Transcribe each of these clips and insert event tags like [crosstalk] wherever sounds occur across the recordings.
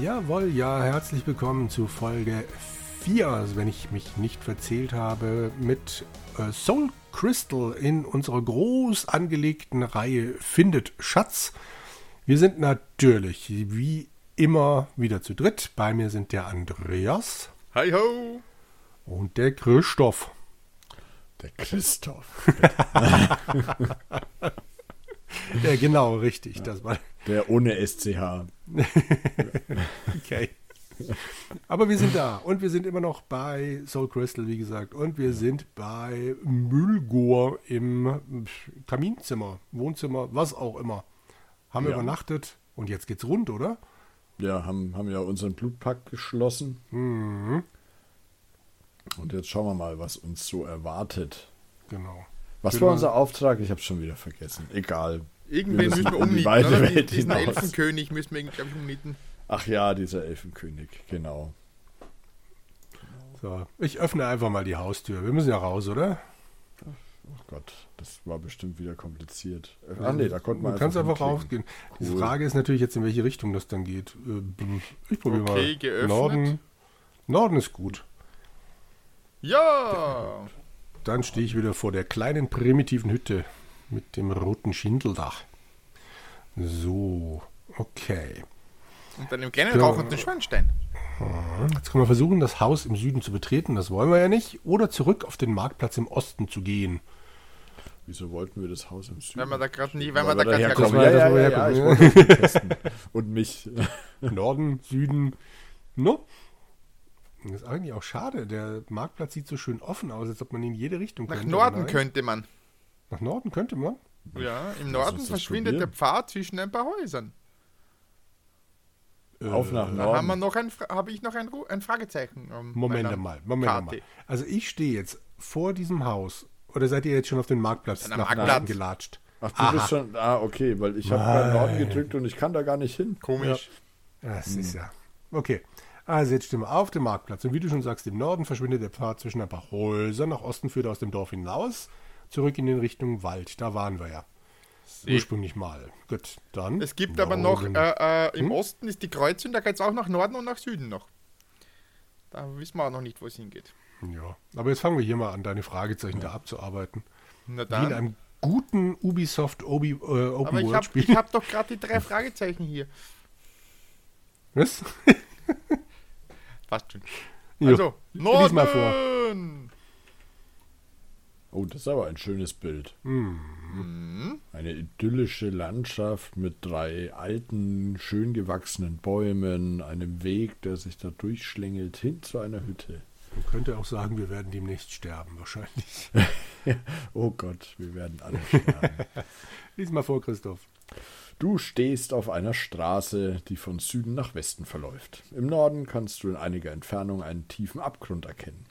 Jawohl, ja, herzlich willkommen zu Folge 4, also wenn ich mich nicht verzählt habe, mit äh, Soul Crystal in unserer groß angelegten Reihe Findet Schatz. Wir sind natürlich wie immer wieder zu dritt. Bei mir sind der Andreas. Hi ho! Und der Christoph. Der Christoph. [laughs] [laughs] ja, genau, richtig. Das war der ohne SCH. [laughs] okay. Aber wir sind da und wir sind immer noch bei Soul Crystal, wie gesagt. Und wir sind bei Müllgor im Kaminzimmer, Wohnzimmer, was auch immer. Haben wir ja. übernachtet und jetzt geht's rund, oder? Ja, haben, haben ja unseren Blutpakt geschlossen. Mhm. Und jetzt schauen wir mal, was uns so erwartet. Genau. Was genau. war unser Auftrag? Ich habe schon wieder vergessen. Egal. Irgendwen müssen wir umnieten, die oder? Welt Diesen hinaus. Elfenkönig müssen wir irgendwie umnieten. Ach ja, dieser Elfenkönig, genau. So, ich öffne einfach mal die Haustür. Wir müssen ja raus, oder? Oh Gott, das war bestimmt wieder kompliziert. Ach nee, da konnte man. Du kannst einfach rausgehen. Cool. Die Frage ist natürlich jetzt, in welche Richtung das dann geht. Äh, ich probiere okay, mal. Geöffnet. Norden. Norden ist gut. Ja! Dann stehe ich wieder vor der kleinen primitiven Hütte mit dem roten Schindeldach. So, okay. Und dann im kleinen Rauch und den Schornstein. Jetzt können wir versuchen, das Haus im Süden zu betreten, das wollen wir ja nicht, oder zurück auf den Marktplatz im Osten zu gehen. Wieso wollten wir das Haus im Süden? Wenn wir da gerade nie, wenn wir da gerade herkommen. Ja, ja, ja, ja, ich wollte testen. Und mich. Norden, Süden, no? Das ist eigentlich auch schade. Der Marktplatz sieht so schön offen aus, als ob man in jede Richtung Nach könnte. Nach Norden könnte man. Nach Norden könnte man? Ja, im Norden verschwindet der Pfad zwischen ein paar Häusern. Äh, Auf nach Norden. Da haben wir noch ein, habe ich noch ein, ein Fragezeichen. Moment mal, Moment Karte. mal. Also ich stehe jetzt vor diesem Haus. Oder seid ihr jetzt schon auf den Marktplatz nach Norden gelatscht? Ach, du Aha. bist schon. Ah, okay, weil ich habe bei Norden gedrückt und ich kann da gar nicht hin. Komisch. Ja. Das hm. ist ja. Okay. Also jetzt stehen wir auf dem Marktplatz. Und wie du schon sagst, im Norden verschwindet der Pfad zwischen ein paar Häusern. Nach Osten führt er aus dem Dorf hinaus. Zurück in den Richtung Wald. Da waren wir ja. See. Ursprünglich mal. Gut, dann. Es gibt aber noch, äh, äh, im hm? Osten ist die Kreuzung, da geht es auch nach Norden und nach Süden noch. Da wissen wir auch noch nicht, wo es hingeht. Ja, aber jetzt fangen wir hier mal an, deine Fragezeichen ja. da abzuarbeiten. Na dann. Wie in einem guten Ubisoft Obi, äh, Open aber World Spiel. Ich habe doch gerade die drei Fragezeichen hier. Was? [laughs] Passt schon. Also, Norden! Lies mal vor. Oh, das ist aber ein schönes Bild. Mhm. Eine idyllische Landschaft mit drei alten, schön gewachsenen Bäumen, einem Weg, der sich da durchschlängelt hin zu einer Hütte. Man könnte auch sagen, wir werden demnächst sterben, wahrscheinlich. [laughs] oh Gott, wir werden alle sterben. [laughs] Lies mal vor, Christoph. Du stehst auf einer Straße, die von Süden nach Westen verläuft. Im Norden kannst du in einiger Entfernung einen tiefen Abgrund erkennen.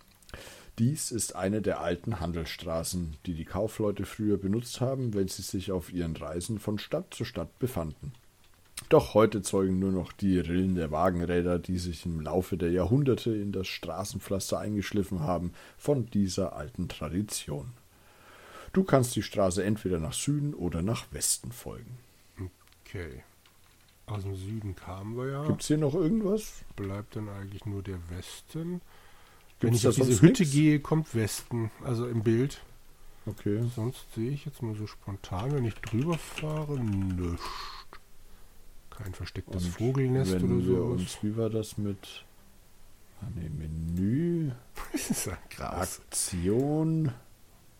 Dies ist eine der alten Handelsstraßen, die die Kaufleute früher benutzt haben, wenn sie sich auf ihren Reisen von Stadt zu Stadt befanden. Doch heute zeugen nur noch die Rillen der Wagenräder, die sich im Laufe der Jahrhunderte in das Straßenpflaster eingeschliffen haben, von dieser alten Tradition. Du kannst die Straße entweder nach Süden oder nach Westen folgen. Okay. Aus dem Süden kamen wir ja. Gibt es hier noch irgendwas? Bleibt dann eigentlich nur der Westen. Wenn ich auf diese Hütte nix? gehe, kommt Westen, also im Bild. Okay. Sonst sehe ich jetzt mal so spontan, wenn ich drüber fahre, nichts. Kein verstecktes Und Vogelnest oder so. Wir uns, wie war das mit ah, nee, Menü? [laughs] das ist ja krass. Aktion.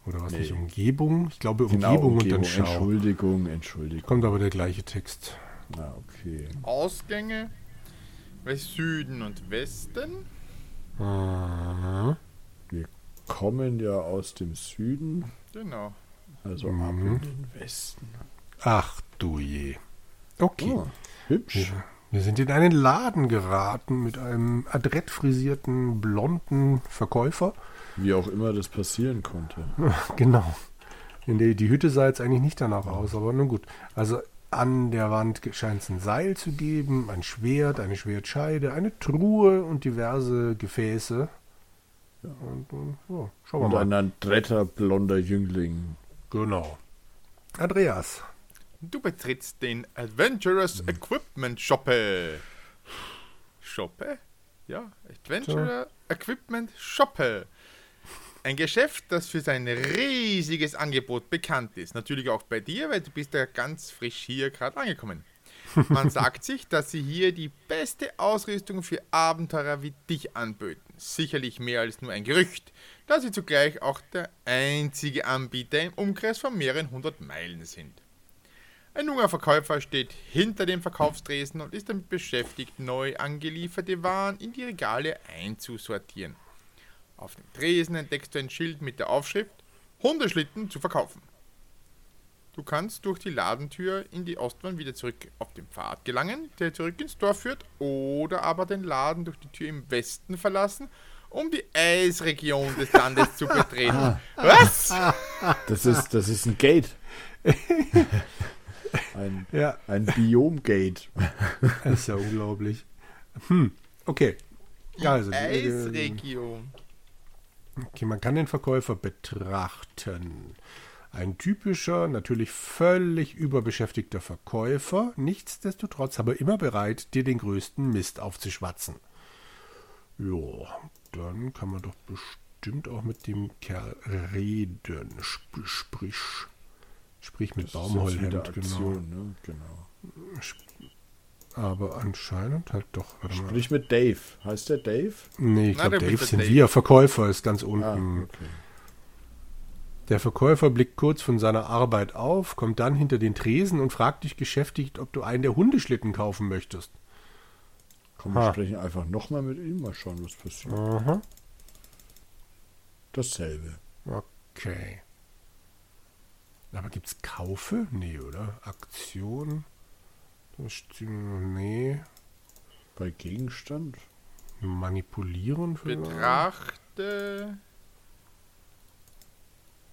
Oder was nee. nicht? Umgebung? Ich glaube Umgebung, genau, Umgebung und dann Schau. Entschuldigung, Entschuldigung. Kommt aber der gleiche Text. Ah, okay. Ausgänge Süden und Westen. Aha. Wir kommen ja aus dem Süden. Genau. Also mhm. ab in den Westen. Ach du je. Okay. Oh, hübsch. Wir, wir, sind in einen Laden geraten mit einem adrett frisierten, blonden Verkäufer. Wie auch immer das passieren konnte. [laughs] Genau. In der, die Hütte sah jetzt eigentlich nicht danach aus, aber nun gut. Also an der Wand scheint es ein Seil zu geben, ein Schwert, eine Schwertscheide, eine Truhe und diverse Gefäße. Ja. Und, und so, schauen wir und mal. ein adretter blonder Jüngling. Genau. Andreas. Du betrittst den Adventurous hm. Equipment Shoppe. Shoppe? Ja, Adventure Equipment Shoppe. Ein Geschäft, das für sein riesiges Angebot bekannt ist. Natürlich auch bei dir, weil du bist ja ganz frisch hier gerade angekommen. Man [laughs] sagt sich, dass sie hier die beste Ausrüstung für Abenteurer wie dich anböten. Sicherlich mehr als nur ein Gerücht, da sie zugleich auch der einzige Anbieter im Umkreis von mehreren hundert Meilen sind. Ein junger Verkäufer steht hinter dem Verkaufstresen und ist damit beschäftigt, neu angelieferte Waren in die Regale einzusortieren. Auf dem Tresen entdeckst du ein Schild mit der Aufschrift Hundeschlitten zu verkaufen. Du kannst durch die Ladentür in die Ostwand wieder zurück auf den Pfad gelangen, der zurück ins Dorf führt, oder aber den Laden durch die Tür im Westen verlassen, um die Eisregion des Landes zu betreten. [laughs] Was? Das ist, das ist ein Gate. [laughs] Ein, Ja, ein Biomgate. das ist ja unglaublich. Hm, okay. Ja, also, äh, Eisregion. Okay, man kann den Verkäufer betrachten. Ein typischer, natürlich völlig überbeschäftigter Verkäufer, nichtsdestotrotz aber immer bereit, dir den größten Mist aufzuschwatzen. Ja, dann kann man doch bestimmt auch mit dem Kerl reden. Sp sprich, sprich mit Das Baumwollhemd, genau. Ne? genau. Aber anscheinend halt doch. Warte mal. Sprich mit Dave. Heißt der Dave? Nee, ich glaube, Dave sind Dave. wir. Verkäufer ist ganz Ah, unten. okay. Der Verkäufer blickt kurz von seiner Arbeit auf, kommt dann hinter den Tresen und fragt dich geschäftigt, ob du einen der Hundeschlitten kaufen möchtest. Komm, wir Ha. sprechen einfach nochmal mit ihm, mal schauen, was passiert. Aha. Dasselbe. Okay. Aber gibt's Kaufe? Nee, oder? Aktion? Das stimmt. Nee. Bei Gegenstand? Manipulieren vielleicht? Betrachte.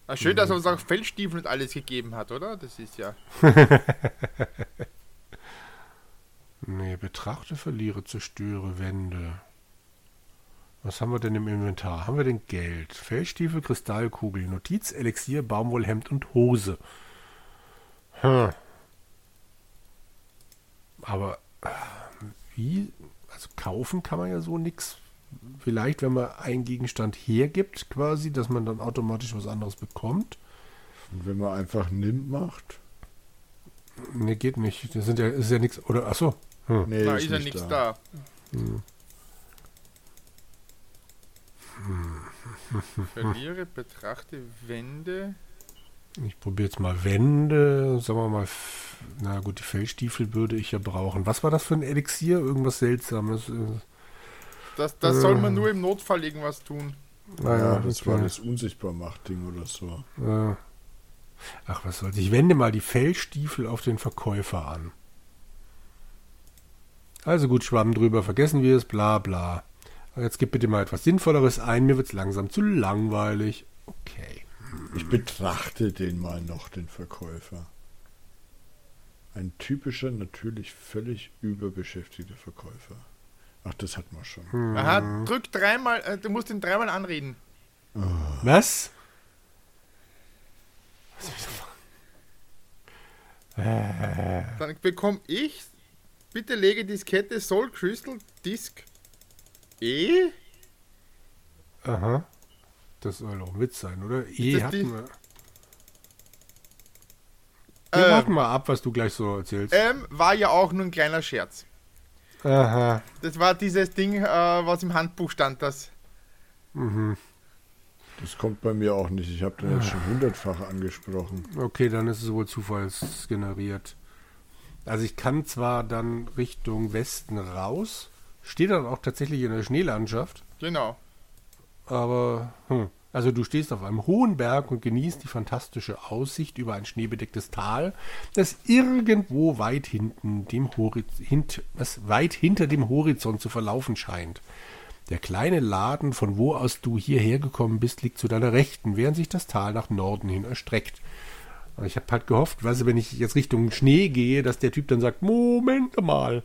Ah, schön, dass er uns auch Feldstiefel und alles gegeben hat, oder? Das ist ja. [laughs] Nee, betrachte, verliere, zerstöre, wende. Was haben wir denn im Inventar? Haben wir denn Geld? Fellstiefel, Kristallkugel, Notiz, Elixier, Baumwollhemd und Hose. Hm. Aber äh, wie? Also kaufen kann man ja so nix. Vielleicht, wenn man einen Gegenstand hergibt, quasi, dass man dann automatisch was anderes bekommt. Und wenn man einfach nimmt, macht? Ne, geht nicht. Das sind ja, ist ja nichts. Oder achso. Hm. Nee, Da ist ja nichts da. Verliere, betrachte, wende. Ich probiere jetzt mal Wände, sagen wir mal, na gut, die Fellstiefel würde ich ja brauchen. Was war das für ein Elixier? Irgendwas Seltsames. äh, Das, das soll man nur im Notfall irgendwas tun. Naja, Naja, das war okay. das Unsichtbar-Macht-Ding oder so. Äh, ach, was soll's. Ich wende mal die Fellstiefel auf den Verkäufer an. Also gut, Schwamm drüber, vergessen wir es, bla bla. Aber Jetzt gib bitte mal etwas Sinnvolleres ein, mir wird's langsam zu langweilig. Okay. Ich betrachte den mal noch, den Verkäufer. Ein typischer, natürlich völlig überbeschäftigter Verkäufer. Ach, das hat man schon. Aha, drück dreimal, äh, du musst ihn dreimal anreden. Was? Was sagen? Äh, Dann bekomme ich, bitte lege Diskette Soul Crystal Disk E. aha. Das soll doch ein Witz sein, oder? Das hatten die- wir. Wir Ähm, warten mal ab, was du gleich so erzählst. Ähm, war ja auch nur ein kleiner Scherz. Aha. Das war dieses Ding, äh, was im Handbuch stand, das. Mhm. Das kommt bei mir auch nicht. Ich habe den jetzt schon hundertfach angesprochen. Okay, dann ist es wohl zufallsgeneriert. Also ich kann zwar dann Richtung Westen raus, stehe dann auch tatsächlich in der Schneelandschaft, Genau. Aber hm. also du stehst auf einem hohen Berg und genießt die fantastische Aussicht über ein schneebedecktes Tal, das irgendwo weit hinten dem Horiz hint was weit hinter dem Horizont zu verlaufen scheint. Der kleine Laden, von wo aus du hierher gekommen bist, liegt zu deiner Rechten, während sich das Tal nach Norden hin erstreckt. Ich habe halt gehofft, weißt du, wenn ich jetzt Richtung Schnee gehe, dass der Typ dann sagt, Moment mal.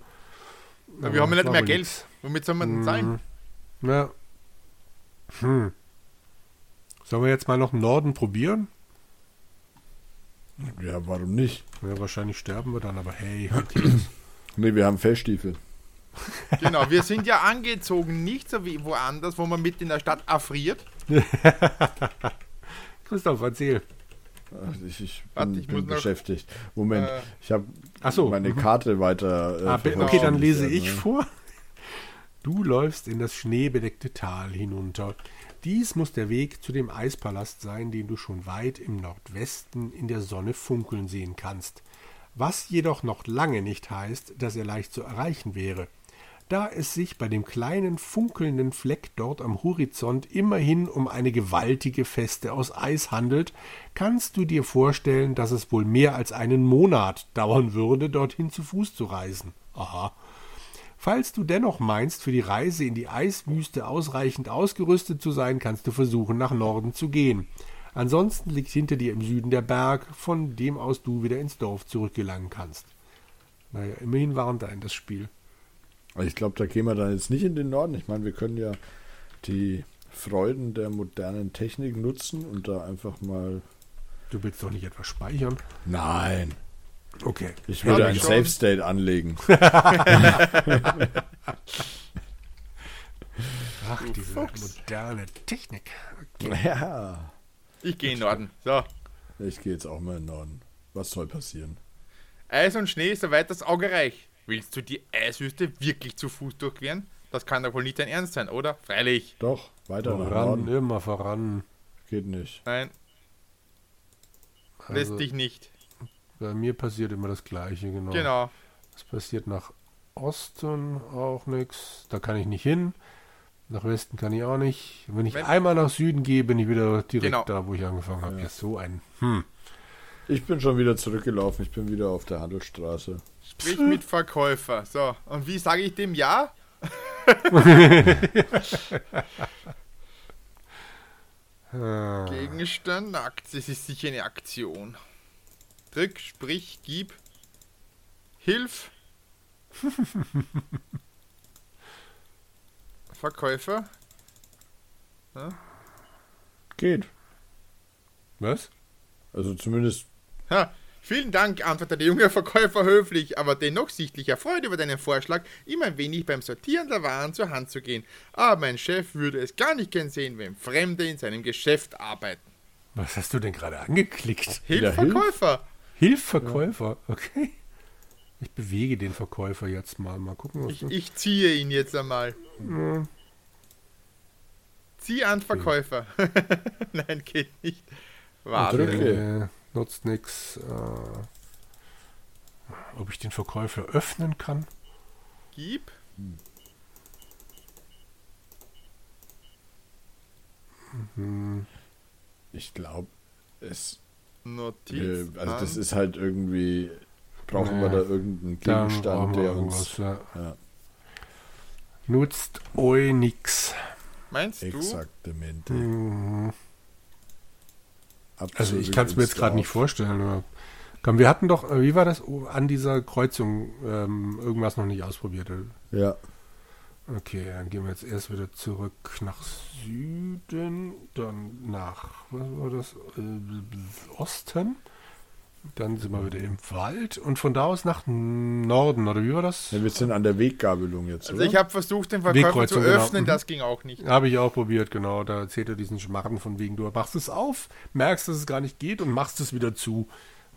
Aber wir haben ja nicht mehr Geld. Womit soll man denn zahlen? Ja. Hm. Sollen wir jetzt mal noch im Norden probieren? Ja, warum nicht? Ja, wahrscheinlich sterben wir dann, aber hey? [clears throat] Nee, wir haben Fellstiefel. [laughs] Genau, wir sind ja angezogen, nicht so wie woanders, wo man mit in der Stadt erfriert. [laughs] Christoph, erzähl. Ach, Ich, ich bin, Warte, ich bin muss noch- beschäftigt. Moment, Äh, ich habe so. meine Karte weiter. Äh, Ah, okay, dann lese ich ne? vor. Du läufst in das schneebedeckte Tal hinunter. Dies muss der Weg zu dem Eispalast sein, den du schon weit im Nordwesten in der Sonne funkeln sehen kannst. Was jedoch noch lange nicht heißt, dass er leicht zu erreichen wäre. Da es sich bei dem kleinen funkelnden Fleck dort am Horizont immerhin um eine gewaltige Feste aus Eis handelt, kannst du dir vorstellen, dass es wohl mehr als einen Monat dauern würde, dorthin zu Fuß zu reisen. Aha. Falls du dennoch meinst, für die Reise in die Eiswüste ausreichend ausgerüstet zu sein, kannst du versuchen, nach Norden zu gehen. Ansonsten liegt hinter dir im Süden der Berg, von dem aus du wieder ins Dorf zurückgelangen kannst. Naja, immerhin warnt ein das Spiel. Ich glaube, da gehen wir dann jetzt nicht in den Norden. Ich meine, wir können ja die Freuden der modernen Technik nutzen und da einfach mal. Du willst doch nicht etwas speichern? Nein, Okay. ich würde ein. Safe State anlegen. [laughs] Ach, diese Fuchs. moderne Technik. ja. Ich gehe in den Norden. So. Ich gehe jetzt auch mal in den Norden. Was soll passieren? Eis und Schnee, soweit das Auge reicht. Willst du die Eiswüste wirklich zu Fuß durchqueren? Das kann doch wohl nicht dein Ernst sein, oder? Freilich. Doch, weiter nach Voran, Norden. immer voran. Geht nicht. Nein, lässt Also, dich nicht. Bei mir passiert immer das Gleiche, genau. Genau. Es passiert nach Osten auch nichts. Da kann ich nicht hin. Nach Westen kann ich auch nicht. Wenn ich Wenn- einmal nach Süden gehe, bin ich wieder direkt Genau. da, wo ich angefangen habe. Ja. Ja, so ein. Hm. Ich bin schon wieder zurückgelaufen. Ich bin wieder auf der Handelsstraße. Sprich mit Verkäufer. So, und wie sage ich dem Ja? [laughs] Gegenstand, Aktie, es ist sicher eine Aktion. Drück, sprich, gib, hilf. [laughs] Verkäufer. Geht. Was? Also zumindest. Ha, vielen Dank, antwortete der junge Verkäufer höflich, aber dennoch sichtlich erfreut über deinen Vorschlag, ihm ein wenig beim Sortieren der Waren zur Hand zu gehen. Aber mein Chef würde es gar nicht gern sehen, wenn Fremde in seinem Geschäft arbeiten. Was hast du denn gerade angeklickt? Hilf, Wieder Hilf? Verkäufer! Hilfverkäufer. Okay. Ich bewege den Verkäufer jetzt mal. Mal gucken, was Ich, du. ich ziehe ihn jetzt einmal. Zieh an, Verkäufer. [laughs] Nein, geht nicht. Warte. drücke. Äh, nutzt nichts. Äh, ob ich den Verkäufer öffnen kann? Gib. Ich glaube, es. Notiz. Äh, also das ist halt irgendwie. Brauchen Ja. wir da irgendeinen Gegenstand, der uns. irgendwas, ja. Ja, Nutzt eu nix. Meinst du? exaktamente. Mhm. Also ich kann es mir jetzt gerade nicht vorstellen. aber- Komm, wir hatten doch, äh, wie war das, oh, an dieser Kreuzung ähm, irgendwas noch nicht ausprobiert. Ja, Okay, dann gehen wir jetzt erst wieder zurück nach Süden, dann nach, was war das, äh, Osten. Dann sind wir wieder im Wald und von da aus nach Norden, oder wie war das? ja wir sind an der Weggabelung jetzt, Also oder? ich habe versucht, den Verkäufer zu genau. öffnen, Mhm. das ging auch nicht. Habe ich auch probiert, genau. Da erzählt er diesen Schmarren von wegen, du machst es auf, merkst, dass es gar nicht geht und machst es wieder zu.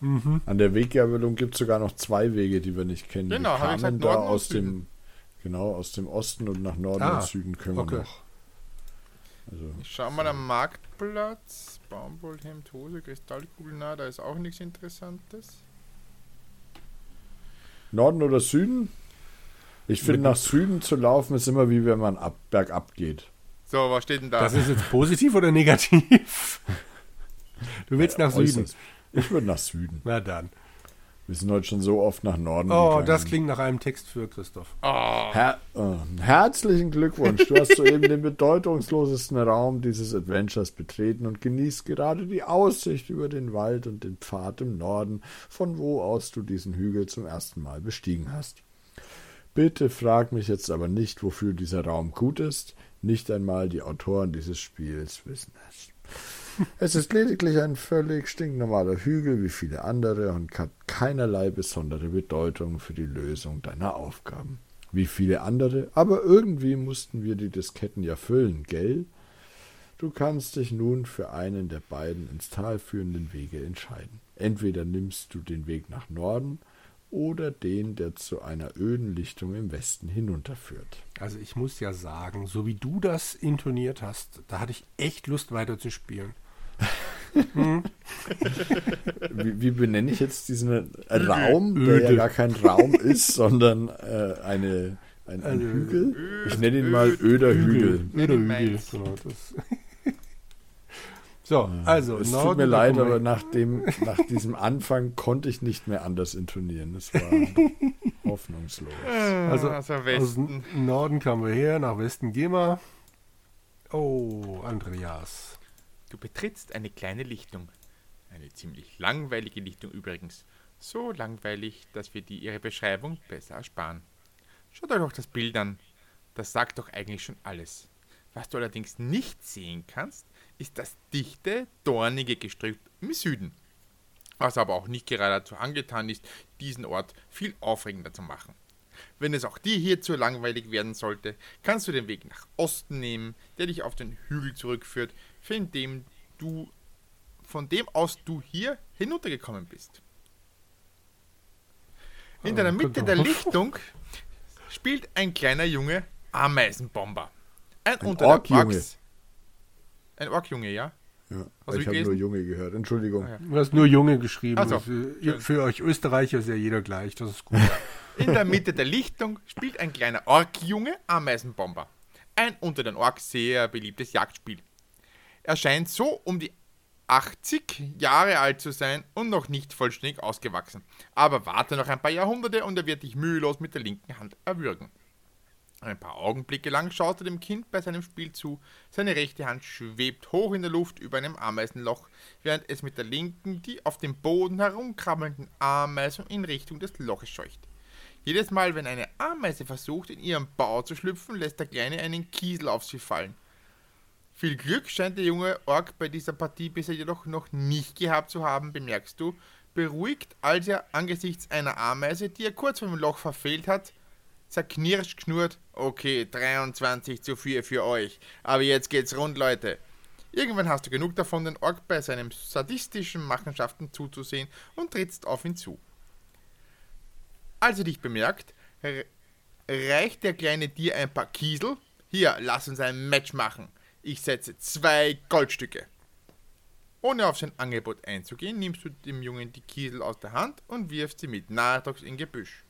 An der Weggabelung gibt es sogar noch zwei Wege, die wir nicht kennen. Genau, wir habe ich kamen gesagt, da Norden aus dem, genau, aus dem Osten und nach Norden Ah, und Süden können okay. wir noch. Also, Ich schau mal am Marktplatz. Baumwollhemd, Hose, Kristallkugel, na, da ist auch nichts Interessantes. Norden oder Süden? Ich finde, nach Süden zu laufen ist immer wie wenn man ab, bergab geht. So, was steht denn da? Das ist jetzt positiv oder negativ? [laughs] Du willst nach Süden. Äußerst. Ich würde nach Süden. Na dann. Wir sind heute schon so oft nach Norden Oh, gegangen. das klingt nach einem Text für Christoph. oh, Her äh, herzlichen Glückwunsch. Du hast soeben den bedeutungslosesten Raum dieses Adventures betreten und genießt gerade die Aussicht über den Wald und den Pfad im Norden, von wo aus du diesen Hügel zum ersten Mal bestiegen hast. Bitte frag mich jetzt aber nicht, wofür dieser Raum gut ist. Nicht einmal die Autoren dieses Spiels wissen es. Es ist lediglich ein völlig stinknormaler Hügel wie viele andere und hat keinerlei besondere Bedeutung für die Lösung deiner Aufgaben. wie viele andere, aber irgendwie mussten wir die Disketten ja füllen, gell? Du kannst dich nun für einen der beiden ins Tal führenden Wege entscheiden. Entweder nimmst du den Weg nach Norden oder den, der zu einer öden Lichtung im Westen hinunterführt. Also ich muss ja sagen, so wie du das intoniert hast, da hatte ich echt Lust weiter zu spielen. Hm. wie, wie, benenne ich jetzt diesen Raum, Öde. der ja gar kein Raum ist, sondern äh, eine, ein, ein Hügel? Ich nenne ihn mal Öder Hügel. Öder Hügel, genau. Das. [laughs] So, also. Es Norden tut mir leid, aber nach, dem, nach diesem Anfang konnte ich nicht mehr anders intonieren. Das war [laughs] hoffnungslos. Also, also aus Norden kamen wir her, nach Westen gehen wir. Oh, Andreas. Du betrittst eine kleine Lichtung. Eine ziemlich langweilige Lichtung übrigens. So langweilig, dass wir dir ihre Beschreibung besser ersparen. Schaut euch doch das Bild an. Das sagt doch eigentlich schon alles. Was du allerdings nicht sehen kannst, ist das dichte, dornige Gestrüpp im Süden, was aber auch nicht gerade dazu angetan ist, diesen Ort viel aufregender zu machen. Wenn es auch dir hier zu langweilig werden sollte, kannst du den Weg nach Osten nehmen, der dich auf den Hügel zurückführt, von dem du von dem aus du hier hinuntergekommen bist. In deiner Mitte der Lichtung spielt ein kleiner Junge Ameisenbomber. Ein, ein unter Ork der Box ein Ork-Junge, ja? Ja, also ich habe nur Junge gehört. Entschuldigung. Ah, ja. Du hast nur Junge geschrieben. Also, für, für, euch Österreicher ist ja jeder gleich. Das ist gut. [laughs] In der Mitte der Lichtung spielt ein kleiner Ork-Junge Ameisenbomber. Ein unter den Orks sehr beliebtes Jagdspiel. Er scheint so um die 80 Jahre alt zu sein und noch nicht vollständig ausgewachsen. Aber warte noch ein paar Jahrhunderte und er wird dich mühelos mit der linken Hand erwürgen. Ein paar Augenblicke lang schaut er dem Kind bei seinem Spiel zu. Seine rechte Hand schwebt hoch in der Luft über einem Ameisenloch, während es mit der linken die auf dem Boden herumkrabbelnden Ameisen in Richtung des Loches scheucht. Jedes Mal, wenn eine Ameise versucht, in ihren Bau zu schlüpfen, lässt der Kleine einen Kiesel auf sie fallen. Viel Glück scheint der junge Ork bei dieser Partie bisher jedoch noch nicht gehabt zu haben, bemerkst du, beruhigt, als er angesichts einer Ameise, die er kurz vor dem Loch verfehlt hat, zerknirscht, knurrt. Okay, 23 zu 4 für euch. Aber jetzt geht's rund, Leute. Irgendwann hast du genug davon, den Ork bei seinen sadistischen Machenschaften zuzusehen und trittst auf ihn zu. Als er dich bemerkt, reicht der Kleine dir ein paar Kiesel. Hier, lass uns ein Match machen. Ich setze zwei Goldstücke. Ohne auf sein Angebot einzugehen, nimmst du dem Jungen die Kiesel aus der Hand und wirfst sie mit Nachdruck in Gebüsch.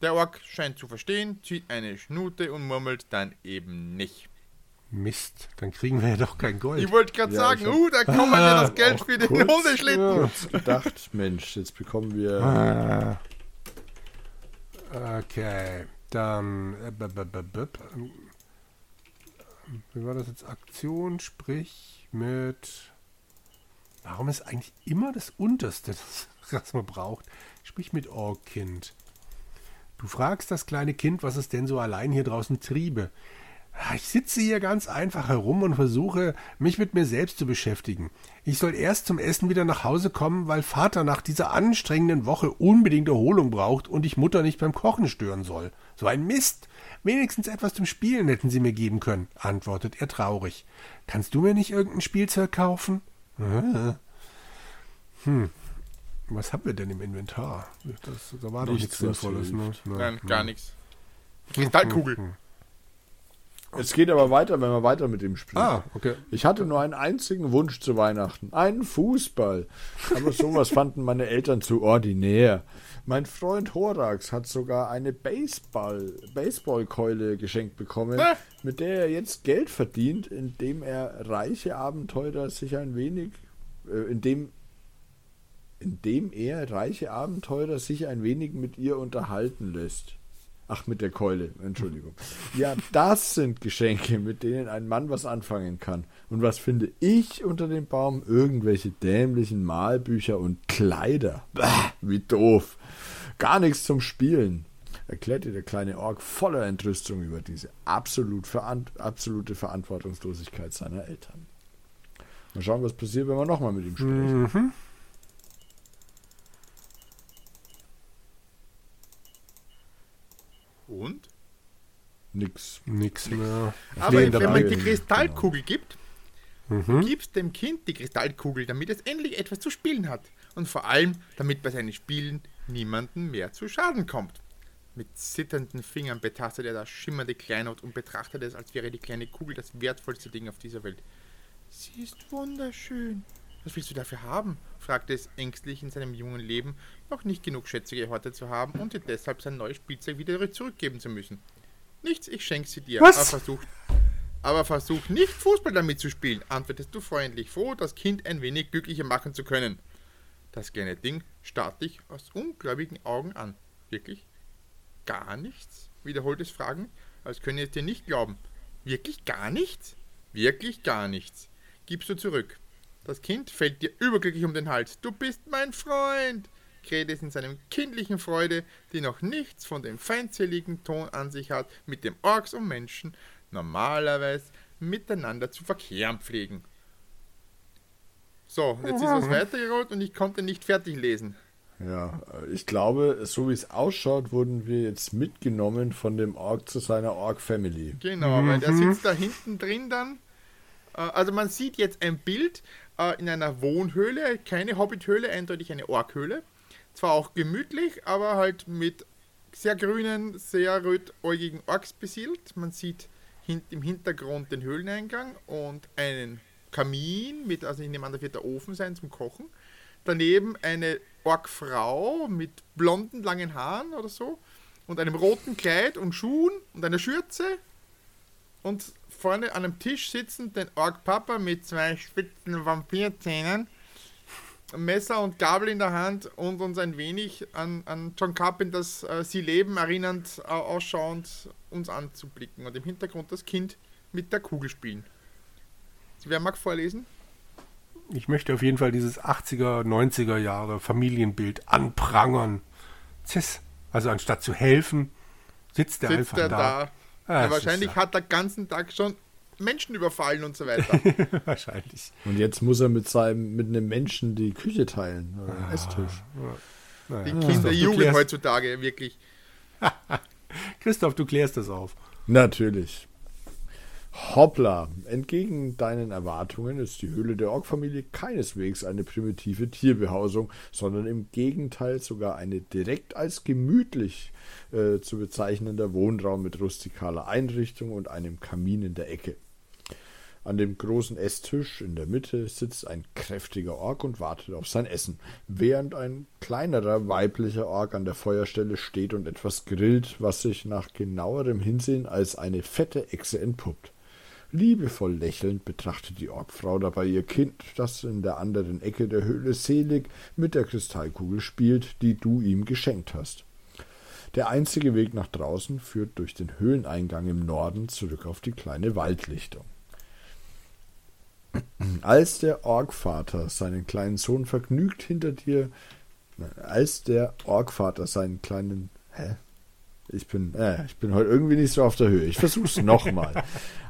Der Ork scheint zu verstehen, zieht eine Schnute und murmelt dann eben nicht. Mist, dann kriegen wir ja doch kein Gold. Ich wollte gerade ja, sagen, uh, da kommt ja das [laughs] Geld für den Hundeschlitten. Ja. gedacht, Mensch, jetzt bekommen wir. Ah. Okay, dann. Wie war das jetzt? Aktion, sprich mit. Warum ist eigentlich immer das Unterste, [laughs] das, man braucht? Sprich mit Orkind. Du fragst das kleine Kind, was es denn so allein hier draußen triebe. Ich sitze hier ganz einfach herum und versuche, mich mit mir selbst zu beschäftigen. Ich soll erst zum Essen wieder nach Hause kommen, weil Vater nach dieser anstrengenden Woche unbedingt Erholung braucht und ich Mutter nicht beim Kochen stören soll. So ein Mist. Wenigstens etwas zum Spielen hätten sie mir geben können, antwortet er traurig. Kannst du mir nicht irgendein Spielzeug kaufen? Hm, was haben wir denn im Inventar? Das, da war doch nichts Sinnvolles. Ne? Nein, gar nichts. Kristallkugel. Hm, hm, hm. Es geht aber weiter, wenn wir weiter mit ihm spielen. Ah, okay. Ich hatte nur einen einzigen Wunsch zu Weihnachten. Einen Fußball. Aber sowas fanden meine Eltern zu ordinär. Mein Freund Horax hat sogar eine Baseball, Baseballkeule geschenkt bekommen, äh? mit der er jetzt Geld verdient, indem er reiche Abenteurer sich ein wenig, äh, indem indem er, reiche Abenteurer, sich ein wenig mit ihr unterhalten lässt. Ach, mit der Keule, Entschuldigung. [laughs] Ja, das sind Geschenke, mit denen ein Mann was anfangen kann. Und was finde ich unter dem Baum? Irgendwelche dämlichen Malbücher und Kleider. Bah, wie doof. Gar nichts zum Spielen. Erklärte der kleine Ork voller Entrüstung über diese absolut verant absolute Verantwortungslosigkeit seiner Eltern. Mal schauen, was passiert, wenn wir nochmal mit ihm sprechen. Mhm. nix. Nix mehr. Aber wenn man die Kristallkugel gibt, du gibst dem Kind die Kristallkugel, damit es endlich etwas zu spielen hat. Und vor allem, damit bei seinen Spielen niemanden mehr zu Schaden kommt. Mit zitternden Fingern betastet er das schimmernde Kleinod und betrachtet es, als wäre die kleine Kugel das wertvollste Ding auf dieser Welt. Sie ist wunderschön. Was willst du dafür haben? fragte es ängstlich in seinem jungen Leben, noch nicht genug Schätze gehortet zu haben und dir deshalb sein neues Spielzeug wieder zurückgeben zu müssen. Nichts, ich schenke sie dir. Was? Aber versuch, aber versuch nicht Fußball damit zu spielen, antwortest du freundlich, froh, das Kind ein wenig glücklicher machen zu können. Das kleine Ding starrt dich aus ungläubigen Augen an. Wirklich? Gar nichts? wiederholt es fragend, als könne es dir nicht glauben. Wirklich gar nichts? Wirklich gar nichts. Gibst du zurück. Das Kind fällt dir überglücklich um den Hals. Du bist mein Freund! kräht es in seinem kindlichen Freude, die noch nichts von dem feindseligen Ton an sich hat, mit dem Orks und Menschen normalerweise miteinander zu verkehren pflegen. So, jetzt ist was weitergerollt und ich konnte nicht fertig lesen. Ja, äh, ich glaube, so wie es ausschaut, wurden wir jetzt mitgenommen von dem Ork zu seiner Ork-Family. Genau, weil der sitzt da hinten drin dann. Äh, Also man sieht jetzt ein Bild äh, in einer Wohnhöhle, keine Hobbithöhle, eindeutig eine Orkhöhle. Zwar auch gemütlich, aber halt mit sehr grünen, sehr rötäugigen Orks besiedelt. Man sieht im Hintergrund den Höhleneingang und einen Kamin mit, also ich nehme an, da wird der Ofen sein zum Kochen. Daneben eine Orkfrau mit blonden, langen Haaren oder so und einem roten Kleid und Schuhen und einer Schürze und vorne an einem Tisch sitzen den Ork Papa mit zwei spitzen Vampirzähnen, Messer und Gabel in der Hand und uns ein wenig an, an John Carpenters äh, Sie leben erinnernd äh, ausschauend uns anzublicken und im Hintergrund das Kind mit der Kugel spielen. Wer mag vorlesen? Ich möchte auf jeden Fall dieses 80er, 90er Jahre Familienbild anprangern. Ziss. Also anstatt zu helfen, sitzt er Sitzt einfach er da. da? Ah, ja, das wahrscheinlich hat er den ganzen Tag schon Menschen überfallen und so weiter. [laughs] wahrscheinlich. Und jetzt muss er mit seinem, mit einem Menschen die Küche teilen, oder den Esstisch. Naja. Die Kinder, du Jugend klärst, heutzutage, wirklich. [laughs] Christoph, du klärst das auf. Natürlich. Hoppla! Entgegen deinen Erwartungen ist die Höhle der Ork-Familie keineswegs eine primitive Tierbehausung, sondern im Gegenteil sogar eine direkt als gemütlich äh, zu bezeichnender Wohnraum mit rustikaler Einrichtung und einem Kamin in der Ecke. An dem großen Esstisch in der Mitte sitzt ein kräftiger Ork und wartet auf sein Essen, während ein kleinerer weiblicher Ork an der Feuerstelle steht und etwas grillt, was sich nach genauerem Hinsehen als eine fette Echse entpuppt. Liebevoll lächelnd betrachtet die Orkfrau dabei ihr Kind, das in der anderen Ecke der Höhle selig mit der Kristallkugel spielt, die du ihm geschenkt hast. Der einzige Weg nach draußen führt durch den Höhleneingang im Norden zurück auf die kleine Waldlichtung. Als der Orkvater seinen kleinen Sohn vergnügt hinter dir, als der Orkvater seinen kleinen, hä? Ich bin, äh, ich bin heute irgendwie nicht so auf der Höhe. Ich versuch's [laughs] nochmal.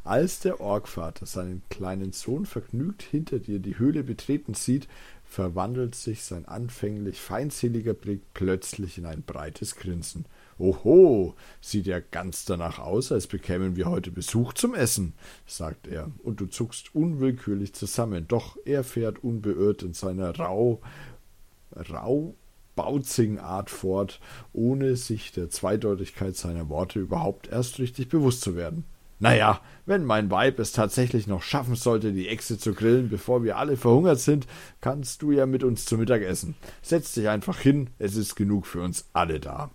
Als der Orkvater seinen kleinen Sohn vergnügt hinter dir die Höhle betreten sieht, verwandelt sich sein anfänglich feindseliger Blick plötzlich in ein breites Grinsen. Oho, sieht ja ganz danach aus, als bekämen wir heute Besuch zum Essen, sagt er, und du zuckst unwillkürlich zusammen, doch er fährt unbeirrt in seiner rau, rau bauzigen Art fort, ohne sich der Zweideutigkeit seiner Worte überhaupt erst richtig bewusst zu werden. Naja, wenn mein Weib es tatsächlich noch schaffen sollte, die Echse zu grillen, bevor wir alle verhungert sind, kannst du ja mit uns zu Mittag essen. Setz dich einfach hin, es ist genug für uns alle da.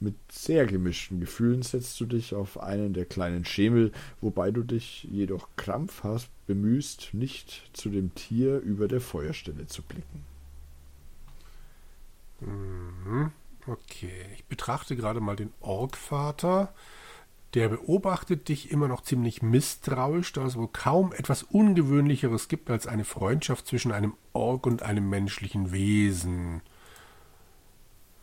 Mit sehr gemischten Gefühlen setzt du dich auf einen der kleinen Schemel, wobei du dich jedoch krampfhaft bemühst, nicht zu dem Tier über der Feuerstelle zu blicken. Mhm. Okay, ich betrachte gerade mal den Orkvater. Der beobachtet dich immer noch ziemlich misstrauisch, da es wohl kaum etwas Ungewöhnlicheres gibt als eine Freundschaft zwischen einem Ork und einem menschlichen Wesen.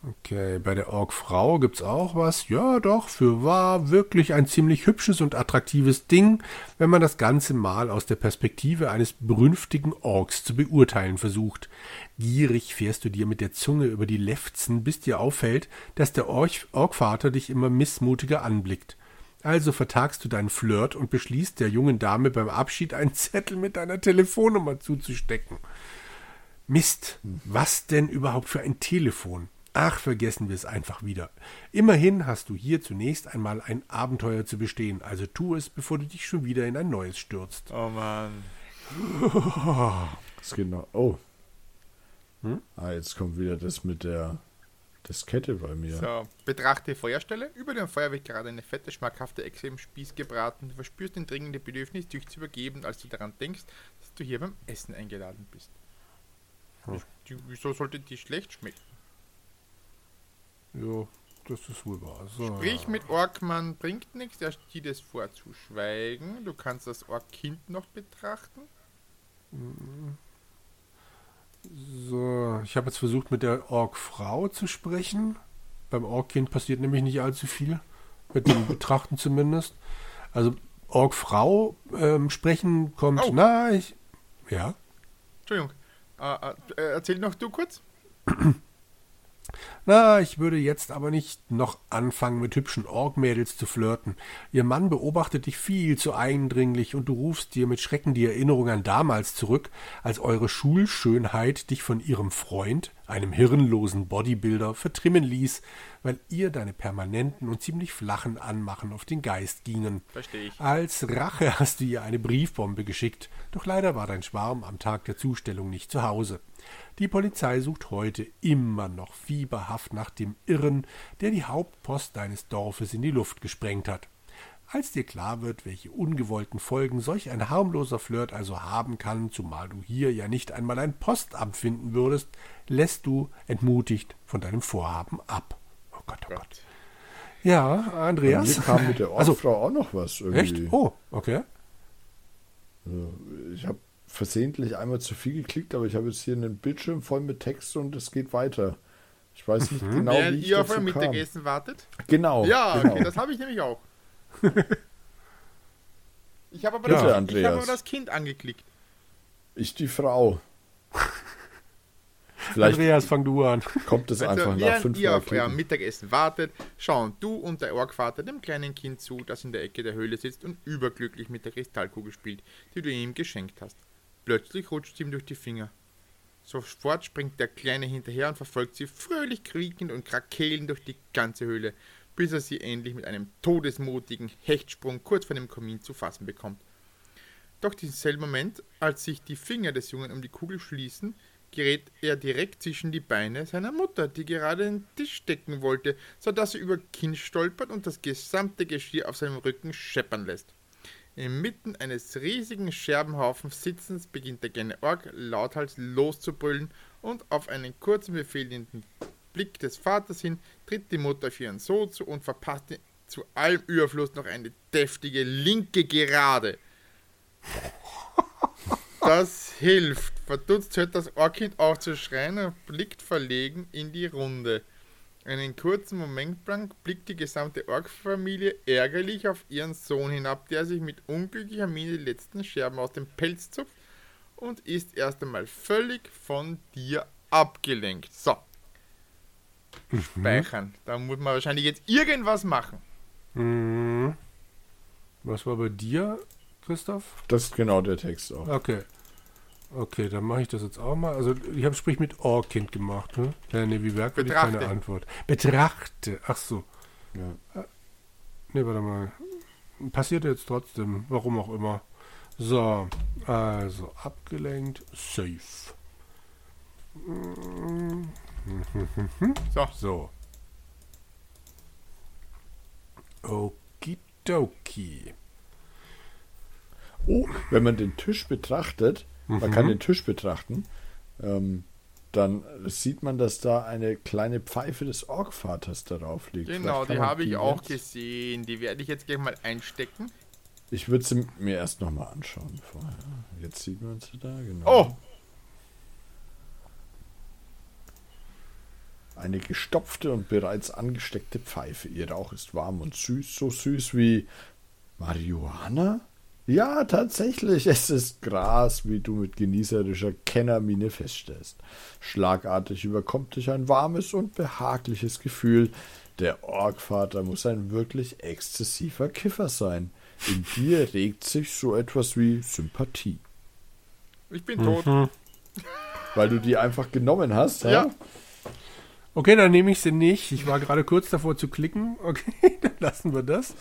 Okay, bei der Orkfrau gibt's auch was. Ja, doch, für wahr wirklich ein ziemlich hübsches und attraktives Ding, wenn man das Ganze mal aus der Perspektive eines brünftigen Orks zu beurteilen versucht. Gierig fährst du dir mit der Zunge über die Lefzen, bis dir auffällt, dass der Ork Orkvater dich immer missmutiger anblickt. Also vertagst du deinen Flirt und beschließt, der jungen Dame beim Abschied einen Zettel mit deiner Telefonnummer zuzustecken. Mist, was denn überhaupt für ein Telefon? Ach, vergessen wir es einfach wieder. Immerhin hast du hier zunächst einmal ein Abenteuer zu bestehen, also tu es, bevor du dich schon wieder in ein neues stürzt. Oh Mann. Das geht noch. Oh. Ah, jetzt kommt wieder das mit der Diskette bei mir. So, betrachte Feuerstelle. Über dem Feuer wird gerade eine fette, schmackhafte Echse im Spieß gebraten. Du verspürst ein dringendes Bedürfnis, dich zu übergeben, als du daran denkst, dass du hier beim Essen eingeladen bist. Die, wieso sollte die schlecht schmecken? Ja, das ist wohl wahr. So. Sprich mit Orkmann bringt nichts, er steht es vor zu schweigen. Du kannst das Orkkind noch betrachten. So, ich habe jetzt versucht, mit der Ork-Frau zu sprechen. Beim Ork-Kind passiert nämlich nicht allzu viel. Mit dem [laughs] Betrachten zumindest. Also, Ork-Frau ähm, sprechen kommt. Oh. Na, ich. Ja. Entschuldigung. Äh, äh, erzähl noch du kurz. [clears throat] Na, ich würde jetzt aber nicht noch anfangen, mit hübschen Ork-Mädels zu flirten. Ihr Mann beobachtet dich viel zu eindringlich und du rufst dir mit Schrecken die Erinnerung an damals zurück, als eure Schulschönheit dich von ihrem Freund, einem hirnlosen Bodybuilder, vertrimmen ließ, weil ihr deine permanenten und ziemlich flachen Anmachen auf den Geist gingen. Verstehe ich. Als Rache hast du ihr eine Briefbombe geschickt, doch leider war dein Schwarm am Tag der Zustellung nicht zu Hause. Die Polizei sucht heute immer noch fieberhaft nach dem Irren, der die Hauptpost deines Dorfes in die Luft gesprengt hat. Als dir klar wird, welche ungewollten Folgen solch ein harmloser Flirt also haben kann, zumal du hier ja nicht einmal ein Postamt finden würdest, lässt du entmutigt von deinem Vorhaben ab. Oh Gott, oh Gott. Gott. Ja, Andreas. mir kam mit der Also- Ortfrau auch noch was irgendwie. Echt? Oh, okay. Also, ich habe versehentlich einmal zu viel geklickt, aber ich habe jetzt hier einen Bildschirm voll mit Text und es geht weiter. Ich weiß nicht genau, Während wie ich ihr auf dazu euer kam. Mittagessen wartet. Genau. Ja, genau. okay, das habe ich nämlich auch. [laughs] Ich habe aber, Bitte, das- ich Andreas. habe aber das Kind angeklickt. Ich die Frau. [laughs] Vielleicht Andreas, fang du an. kommt es Also, einfach nach während fünf ihr auf euer. Mittagessen wartet, schauen du und der Orkvater dem kleinen Kind zu, das in der Ecke der Höhle sitzt und überglücklich mit der Kristallkugel spielt, die du ihm geschenkt hast. Plötzlich rutscht sie ihm durch die Finger. Sofort springt der Kleine hinterher und verfolgt sie fröhlich quiekend und krakelnd durch die ganze Höhle, bis er sie endlich mit einem todesmutigen Hechtsprung kurz vor dem Kamin zu fassen bekommt. Doch diesen selben Moment, als sich die Finger des Jungen um die Kugel schließen, gerät er direkt zwischen die Beine seiner Mutter, die gerade den Tisch decken wollte, sodass er über Kinn stolpert und das gesamte Geschirr auf seinem Rücken scheppern lässt. Inmitten eines riesigen Scherbenhaufens sitzend beginnt der Ork lauthals loszubrüllen und auf einen kurzen befehlenden Blick des Vaters hin tritt die Mutter auf ihren Sohn zu und verpasst ihm zu allem Überfluss noch eine deftige linke Gerade. Das hilft. Verdutzt hört das Orkind auf zu schreien und blickt verlegen in die Runde. Einen kurzen Moment lang blickt die gesamte Ork-Familie ärgerlich auf ihren Sohn hinab, der sich mit unglücklicher Miene die letzten Scherben aus dem Pelz zupft und ist erst einmal völlig von dir abgelenkt. So. Speichern. Da muss man wahrscheinlich jetzt irgendwas machen. Hm. Was war bei dir, Christoph? Das ist genau der Text auch. Okay. Okay, dann mache ich das jetzt auch mal. Also ich habe Sprich mit Orkind gemacht, ne? Ja, nee, wie Werk habe ich keine. Antwort. Betrachte. Ach so. Ja. Ne, warte mal. Passiert jetzt trotzdem, warum auch immer. So, also abgelenkt, safe. So. So. Okidoki. Oh, wenn man den Tisch betrachtet, man Mhm. kann den Tisch betrachten, ähm, dann sieht man, dass da eine kleine Pfeife des Orkvaters darauf liegt. Genau, die man habe ich auch jetzt- gesehen. Die werde ich jetzt gleich mal einstecken. Ich würde sie mir erst nochmal anschauen vorher. Jetzt sieht man sie da, genau. Oh, Eine gestopfte und bereits angesteckte Pfeife. Ihr Rauch ist warm und süß, so süß wie Marihuana? Ja, tatsächlich, es ist Gras, wie du mit genießerischer Kennermiene feststellst. Schlagartig überkommt dich ein warmes und behagliches Gefühl, Der Orgvater muss ein wirklich exzessiver Kiffer sein. In dir [laughs] regt sich so etwas wie Sympathie. Ich bin tot. Weil du die einfach genommen hast, ja? Ja. Okay, dann nehme ich sie nicht. Ich war gerade kurz davor zu klicken. Okay, [laughs] dann lassen wir das.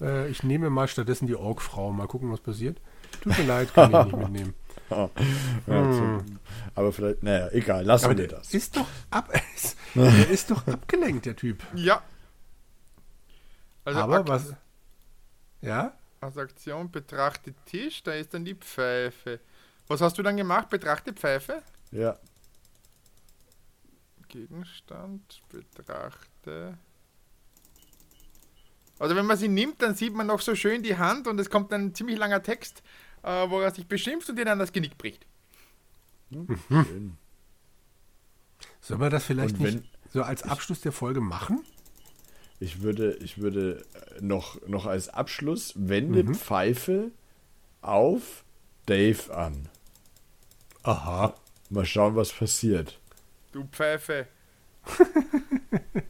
Äh, ich nehme mal stattdessen die Orgfrau. Mal gucken, was passiert. Tut mir [laughs] leid, kann ich nicht mitnehmen. Ja, so. Aber vielleicht, naja, egal, lassen Aber wir das. ist doch ab, [laughs] [laughs] der ist doch abgelenkt, der Typ. Ja. Also Aber Ak was? Ja? als Aktion betrachte Tisch, da ist dann die Pfeife. Was hast du dann gemacht? Betrachte Pfeife? Ja, Gegenstand, betrachte. Also wenn man sie nimmt, dann sieht man noch so schön die Hand und es kommt ein ziemlich langer Text, äh, wo er sich beschimpft und dir dann das Genick bricht. schön. Sollen wir das vielleicht wenn- nicht so als Abschluss der Folge machen? Ich würde, ich würde äh, noch, noch als Abschluss, wende Pfeife auf Dave an. Aha. Mal schauen, was passiert. Du Pfeife. [laughs]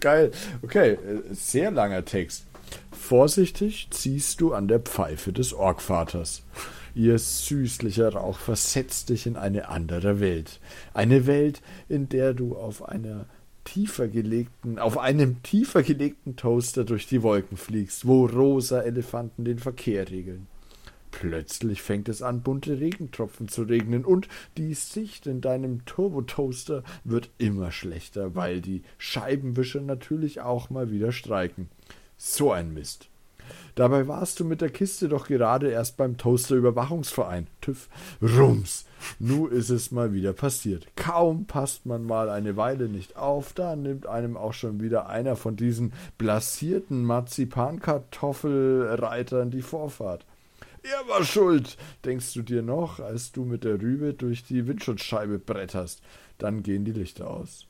Geil. Okay, äh, sehr langer Text. Vorsichtig ziehst du an der Pfeife des Orgvaters. Ihr süßlicher Rauch versetzt dich in eine andere Welt. Eine Welt, in der du auf einer tiefer gelegten, auf einem tiefer gelegten Toaster durch die Wolken fliegst, wo rosa Elefanten den Verkehr regeln. Plötzlich fängt es an, bunte Regentropfen zu regnen und die Sicht in deinem Turbotoaster wird immer schlechter, weil die Scheibenwischer natürlich auch mal wieder streiken. So ein Mist. Dabei warst du mit der Kiste doch gerade erst beim Toaster-Überwachungsverein. TÜV. Rums. Nu ist es mal wieder passiert. Kaum passt man mal eine Weile nicht auf, da nimmt einem auch schon wieder einer von diesen blasierten Marzipankartoffelreitern die Vorfahrt. Er war schuld, denkst du dir noch, als du mit der Rübe durch die Windschutzscheibe bretterst. Dann gehen die Lichter aus.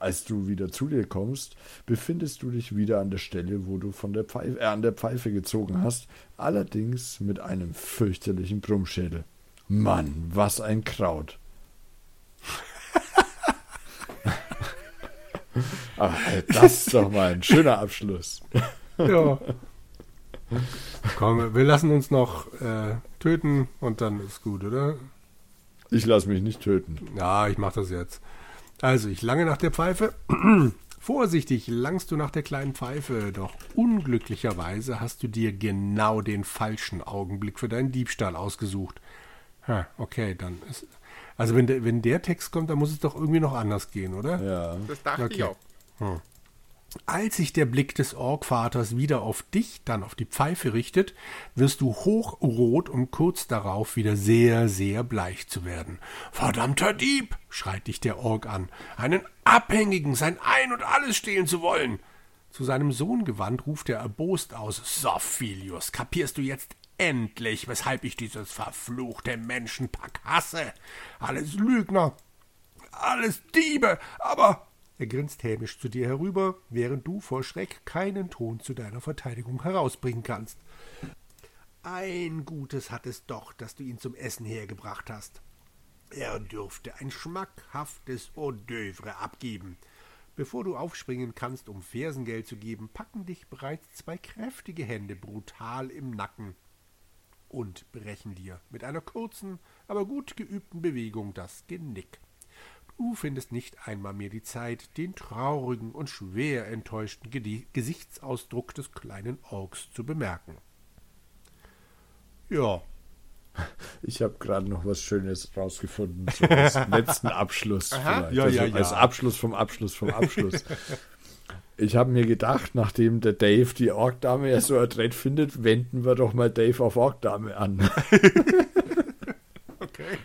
Als du wieder zu dir kommst, befindest du dich wieder an der Stelle, wo du von der Pfeife, äh, an der Pfeife gezogen hast, allerdings mit einem fürchterlichen Brummschädel. Mann, was ein Kraut. [laughs] Aber das ist doch mal ein schöner Abschluss. Ja. [laughs] Komm, wir lassen uns noch äh, töten und dann ist gut, oder? Ich lasse mich nicht töten. Ja, ich mach das jetzt. Also, ich lange nach der Pfeife. [clears throat] Vorsichtig langst du nach der kleinen Pfeife, doch unglücklicherweise hast du dir genau den falschen Augenblick für deinen Diebstahl ausgesucht. Ha, okay, dann ist. Also, wenn der, wenn der Text kommt, dann muss es doch irgendwie noch anders gehen, oder? Ja. Das dachte ich Okay. auch. Als sich der Blick des Orgvaters wieder auf dich, dann auf die Pfeife richtet, wirst du hochrot, um kurz darauf wieder sehr, sehr bleich zu werden. Verdammter Dieb! schreit dich der Org an. Einen Abhängigen sein Ein und alles stehlen zu wollen! Zu seinem Sohn gewandt ruft er erbost aus: Sophilius, kapierst du jetzt endlich, weshalb ich dieses verfluchte Menschenpack hasse? Alles Lügner, alles Diebe, aber er grinst hämisch zu dir herüber, während du vor Schreck keinen Ton zu deiner Verteidigung herausbringen kannst. Ein Gutes hat es doch, dass du ihn zum Essen hergebracht hast. Er dürfte ein schmackhaftes Hors d'oeuvre abgeben. Bevor du aufspringen kannst, um Fersengeld zu geben, packen dich bereits zwei kräftige Hände brutal im Nacken und brechen dir mit einer kurzen, aber gut geübten Bewegung das Genick. Du findest nicht einmal mehr die Zeit, den traurigen und schwer enttäuschten Gesichtsausdruck des kleinen Orks zu bemerken. Ja, [laughs] Ich habe gerade noch was Schönes rausgefunden. So als [laughs] letzten Abschluss. Aha. vielleicht. Ja, also ja, ja. Als Abschluss vom Abschluss vom Abschluss. [laughs] ich habe mir gedacht, nachdem der Dave die Orkdame ja so adrett findet, wenden wir doch mal Dave auf Orkdame an. okay.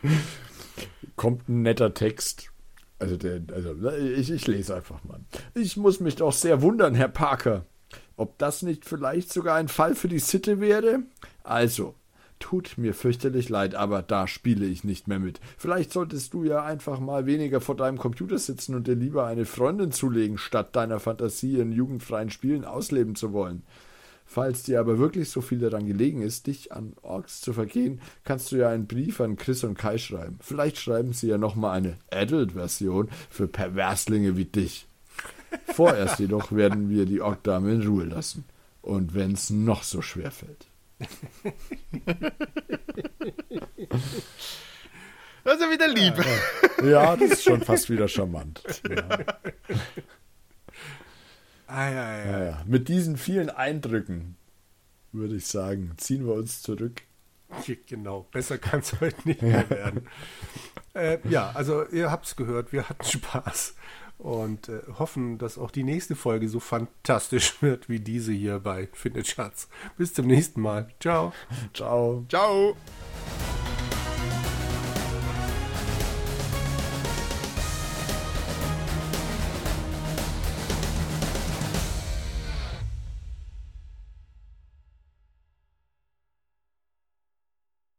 Kommt ein netter Text. Also, der, also ich, ich lese einfach mal. Ich muss mich doch sehr wundern, Herr Parker. Ob das nicht vielleicht sogar ein Fall für die Sitte wäre? Also, tut mir fürchterlich leid, aber da spiele ich nicht mehr mit. Vielleicht solltest du ja einfach mal weniger vor deinem Computer sitzen und dir lieber eine Freundin zulegen, statt deiner Fantasie in jugendfreien Spielen ausleben zu wollen. Falls dir aber wirklich so viel daran gelegen ist, dich an Orks zu vergehen, kannst du ja einen Brief an Chris und Kai schreiben. Vielleicht schreiben sie ja nochmal eine Adult-Version für Perverslinge wie dich. Vorerst jedoch werden wir die Orkdame in Ruhe lassen. Und wenn es noch so schwer fällt. Das ist ja wieder lieb. Ja, das ist schon fast wieder charmant. Ja. Ah, ja, ja. Ja, ja. Mit diesen vielen Eindrücken würde ich sagen, ziehen wir uns zurück. Genau, besser kann es heute nicht mehr werden. Äh, ja, also ihr habt es gehört, wir hatten Spaß und äh, hoffen, dass auch die nächste Folge so fantastisch wird wie diese hier bei Findet Schatz. Bis zum nächsten Mal. Ciao. Ciao. Ciao.